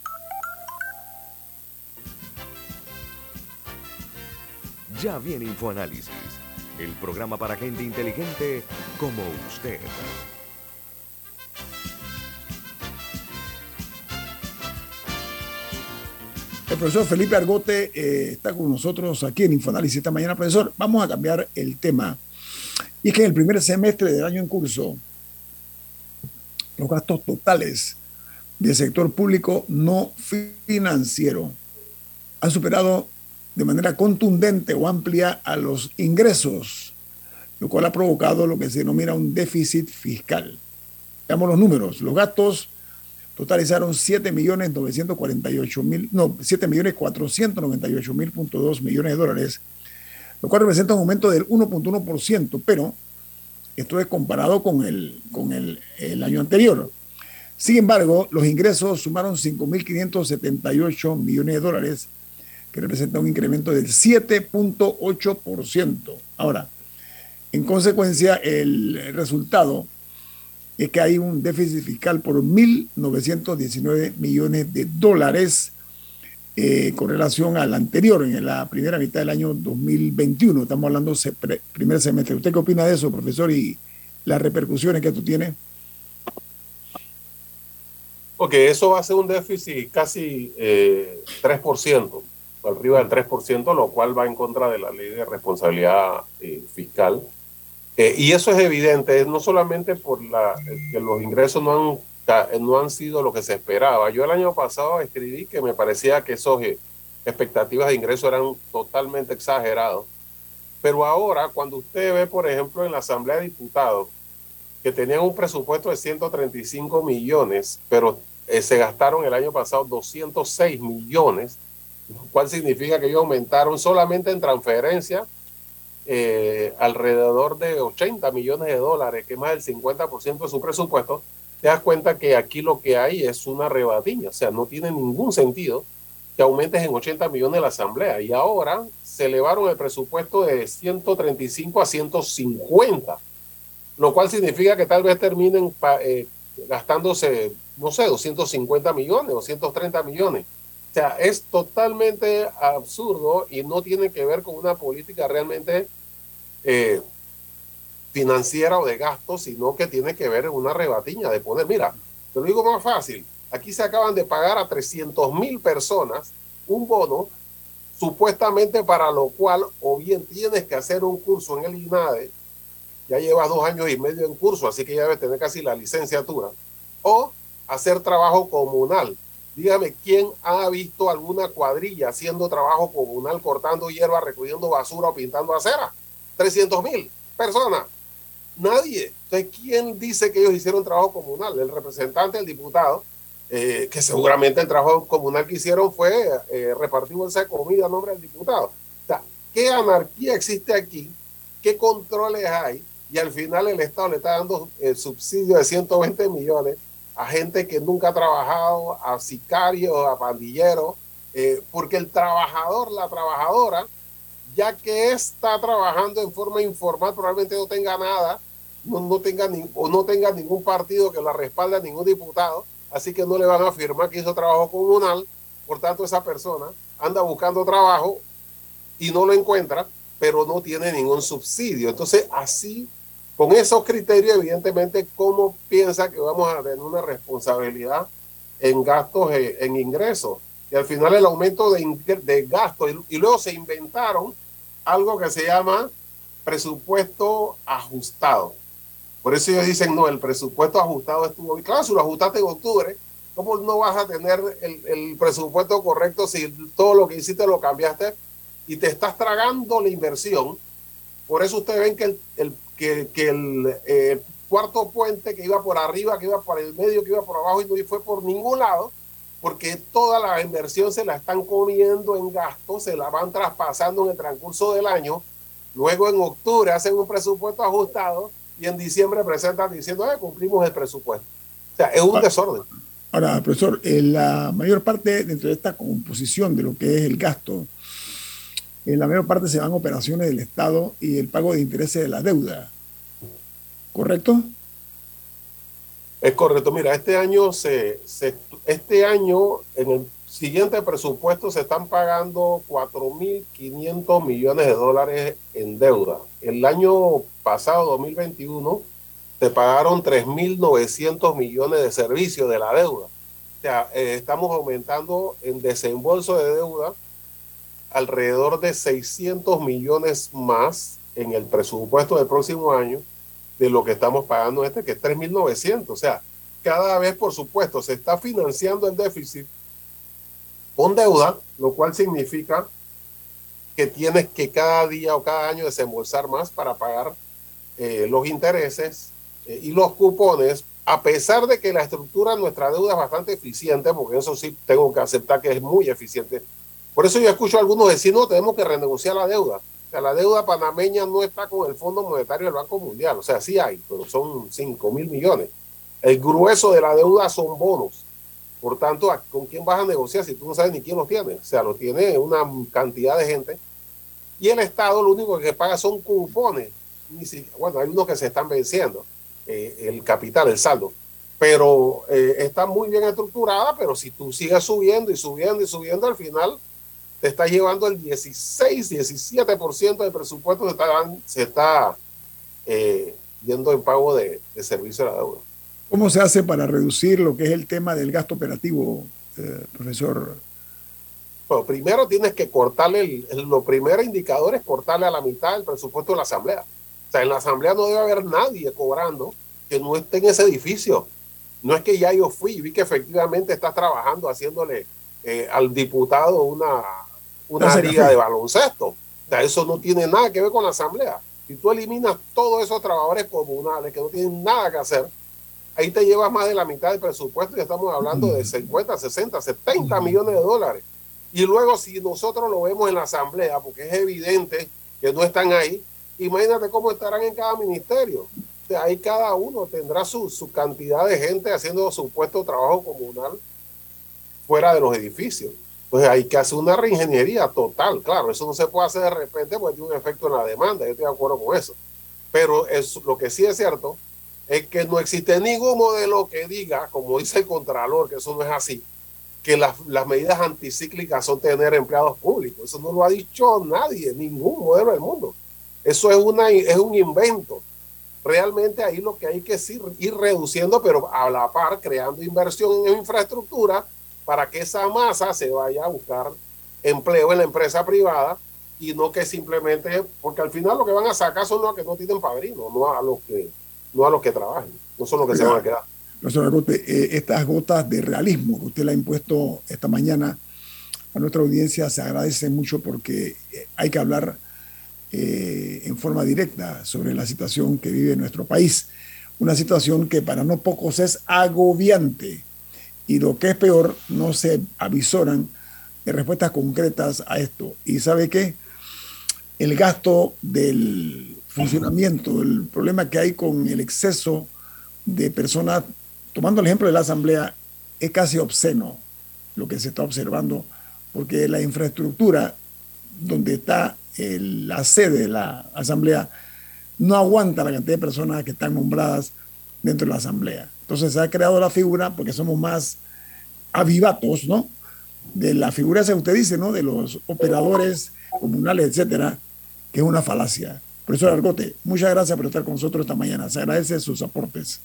Ya viene InfoAnálisis, el programa para gente inteligente como usted.
El profesor Felipe Argote eh, está con nosotros aquí en Infoanálisis esta mañana. Profesor, vamos a cambiar el tema. Y es que en el primer semestre del año en curso, los gastos totales del sector público no financiero han superado de manera contundente o amplia a los ingresos, lo cual ha provocado lo que se denomina un déficit fiscal. Veamos los números. Los gastos totalizaron 7 millones 948 mil, no, 7 millones 498 mil millones de dólares, lo cual representa un aumento del 1.1%, pero esto es comparado con el, con el año anterior. Sin embargo, los ingresos sumaron 5.578 millones de dólares, que representa un incremento del 7.8%. Ahora, en consecuencia, el resultado es que hay un déficit fiscal por 1.919 millones de dólares eh, con relación al anterior, en la primera mitad del año 2021. Estamos hablando de primer semestre. ¿Usted qué opina de eso, profesor, y las repercusiones que esto tiene?
Porque eso va a ser un déficit casi eh, 3% arriba del 3%, lo cual va en contra de la ley de responsabilidad eh, fiscal. Eh, y eso es evidente, no solamente por la, que los ingresos no han, no han sido lo que se esperaba. Yo el año pasado escribí que me parecía que esas eh, expectativas de ingresos eran totalmente exageradas. Pero ahora, cuando usted ve, por ejemplo, en la Asamblea de Diputados, que tenían un presupuesto de 135 millones, pero eh, se gastaron el año pasado 206 millones, lo cual significa que ellos aumentaron solamente en transferencia eh, alrededor de 80 millones de dólares, que es más del 50% de su presupuesto, te das cuenta que aquí lo que hay es una rebatiña, o sea, no tiene ningún sentido que aumentes en 80 millones la asamblea. Y ahora se elevaron el presupuesto de 135 a 150, lo cual significa que tal vez terminen eh, gastándose, no sé, 250 millones, 230 millones. O sea, es totalmente absurdo y no tiene que ver con una política realmente eh, financiera o de gastos, sino que tiene que ver en una rebatiña de poner, mira, te lo digo más fácil, aquí se acaban de pagar a 300 mil personas un bono supuestamente para lo cual o bien tienes que hacer un curso en el INADE, ya llevas dos años y medio en curso, así que ya debes tener casi la licenciatura, o hacer trabajo comunal. Dígame, ¿quién ha visto alguna cuadrilla haciendo trabajo comunal, cortando hierba, recogiendo basura o pintando acera? 300 mil personas. Nadie. Entonces, ¿quién dice que ellos hicieron trabajo comunal? El representante, el diputado, eh, que seguramente el trabajo comunal que hicieron fue eh, repartir bolsa de comida a nombre del diputado. O sea, ¿qué anarquía existe aquí? ¿Qué controles hay? Y al final el Estado le está dando el subsidio de 120 millones a gente que nunca ha trabajado, a sicarios, a pandilleros, eh, porque el trabajador, la trabajadora, ya que está trabajando en forma informal, probablemente no tenga nada, no, tenga ni, o no tenga ningún partido que la respalde ningún diputado, así que no le van a afirmar que hizo trabajo comunal, por tanto esa persona anda buscando trabajo y no lo encuentra, pero no tiene ningún subsidio. Entonces, así con esos criterios, evidentemente, ¿cómo piensa que vamos a tener una responsabilidad en gastos, eh, en ingresos? Y al final el aumento de, de gastos, y, luego se inventaron algo que se llama presupuesto ajustado. Por eso ellos dicen, no, el presupuesto ajustado estuvo bien. Claro, si lo ajustaste en octubre, ¿cómo no vas a tener el, el, presupuesto correcto si todo lo que hiciste lo cambiaste y te estás tragando la inversión? Por eso ustedes ven que el, el que, el eh, cuarto puente que iba por arriba, que iba por el medio, que iba por abajo y no fue por ningún lado, porque toda la inversión se la están comiendo en gastos, se la van traspasando en el transcurso del año. Luego en octubre hacen un presupuesto ajustado y en diciembre presentan diciendo, que cumplimos el presupuesto. O sea, es un desorden.
Ahora, profesor, eh, la mayor parte dentro de esta composición de lo que es el gasto, en la mayor parte se van operaciones del Estado y el pago de intereses de la deuda. ¿Correcto?
Es correcto. Mira, este año se, este año en el siguiente presupuesto se están pagando 4.500 millones de dólares en deuda. El año pasado, 2021, se pagaron 3.900 millones de servicios de la deuda. O sea, eh, estamos aumentando en desembolso de deuda alrededor de 600 millones más en el presupuesto del próximo año de lo que estamos pagando este, que es 3.900. O sea, cada vez, por supuesto, se está financiando el déficit con deuda, lo cual significa que tienes que cada día o cada año desembolsar más para pagar eh, los intereses eh, y los cupones, a pesar de que la estructura de nuestra deuda es bastante eficiente, porque eso sí tengo que aceptar que es muy eficiente por eso yo escucho a algunos decir, no, tenemos que renegociar la deuda. O sea, la deuda panameña no está con el Fondo Monetario del Banco Mundial. O sea, sí hay, pero son 5 mil millones. El grueso de la deuda son bonos. Por tanto, ¿con quién vas a negociar si tú no sabes ni quién los tiene? O sea, lo tiene una cantidad de gente. Y el Estado lo único que paga son cupones. Bueno, hay unos que se están venciendo, eh, el capital, el saldo. Pero eh, está muy bien estructurada, pero si tú sigues subiendo y subiendo y subiendo, al final te está llevando el 16, 17% del presupuesto se está, se está eh, yendo en pago de, servicio a la deuda.
¿Cómo se hace para reducir lo que es el tema del gasto operativo, eh, profesor?
Bueno, primero tienes que cortarle, el, lo primer indicador es cortarle a la mitad el presupuesto de la Asamblea. O sea, en la asamblea no debe haber nadie cobrando que no esté en ese edificio. No es que ya yo fui y vi que efectivamente estás trabajando haciéndole eh, al diputado una, una liga de baloncesto. O sea, eso no tiene nada que ver con la asamblea. Si tú eliminas todos esos trabajadores comunales que no tienen nada que hacer, ahí te llevas más de la mitad del presupuesto y estamos hablando de 50, 60, 70 millones de dólares. Y luego si nosotros lo vemos en la asamblea, porque es evidente que no están ahí, imagínate cómo estarán en cada ministerio. ahí cada uno tendrá su, su cantidad de gente haciendo su puesto de trabajo comunal fuera de los edificios. Entonces hay que hacer una reingeniería total, claro, eso no se puede hacer de repente porque tiene un efecto en la demanda, yo estoy de acuerdo con eso. Pero es, lo que sí es cierto es que no existe ningún modelo que diga, como dice el Contralor, que eso no es así, que las, medidas anticíclicas son tener empleados públicos. Eso no lo ha dicho nadie, ningún modelo del mundo. Eso es, una, es un invento. Realmente ahí lo que hay que ir, ir reduciendo, pero a la par creando inversión en infraestructura para que esa masa se vaya a buscar empleo en la empresa privada y no que simplemente, porque al final lo que van a sacar son los que no tienen padrino, no a los que no a los que trabajen, no son los que se van a quedar.
Eh, estas gotas de realismo que usted le ha impuesto esta mañana a nuestra audiencia se agradece mucho porque eh, hay que hablar eh, en forma directa sobre la situación que vive nuestro país. Una situación que para no pocos es agobiante y lo que es peor, no se avisoran de respuestas concretas a esto. ¿Y sabe qué? El gasto del funcionamiento, el problema que hay con el exceso de personas, tomando el ejemplo de la Asamblea, es casi obsceno lo que se está observando, porque la infraestructura donde está la sede de la Asamblea no aguanta la cantidad de personas que están nombradas dentro de la Asamblea. Entonces se ha creado la figura, porque somos más avivatos, ¿no? De la figura que usted dice, ¿no? De los operadores comunales, etcétera, que es una falacia. Profesor Argote, muchas gracias por estar con nosotros esta mañana. Se agradece sus aportes.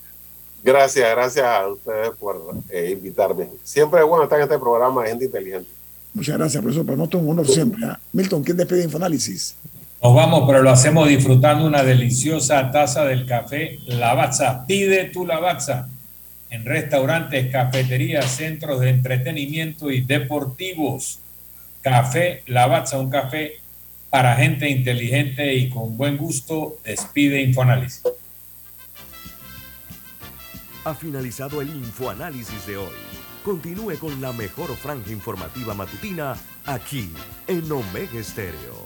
Gracias, gracias a ustedes por eh, invitarme. Siempre es bueno estar en este programa de gente inteligente.
Muchas gracias, profesor. Para nosotros un honor siempre. ¿ah? Milton, ¿quién despide Infoanálisis?
Nos vamos, pero lo hacemos disfrutando una deliciosa taza del café Lavazza. Pide tu Lavazza en restaurantes, cafeterías, centros de entretenimiento y deportivos. Café Lavazza, un café para gente inteligente y con buen gusto, despide Infoanálisis.
Ha finalizado el Infoanálisis de hoy. Continúe con la mejor franja informativa matutina aquí en Omega Estéreo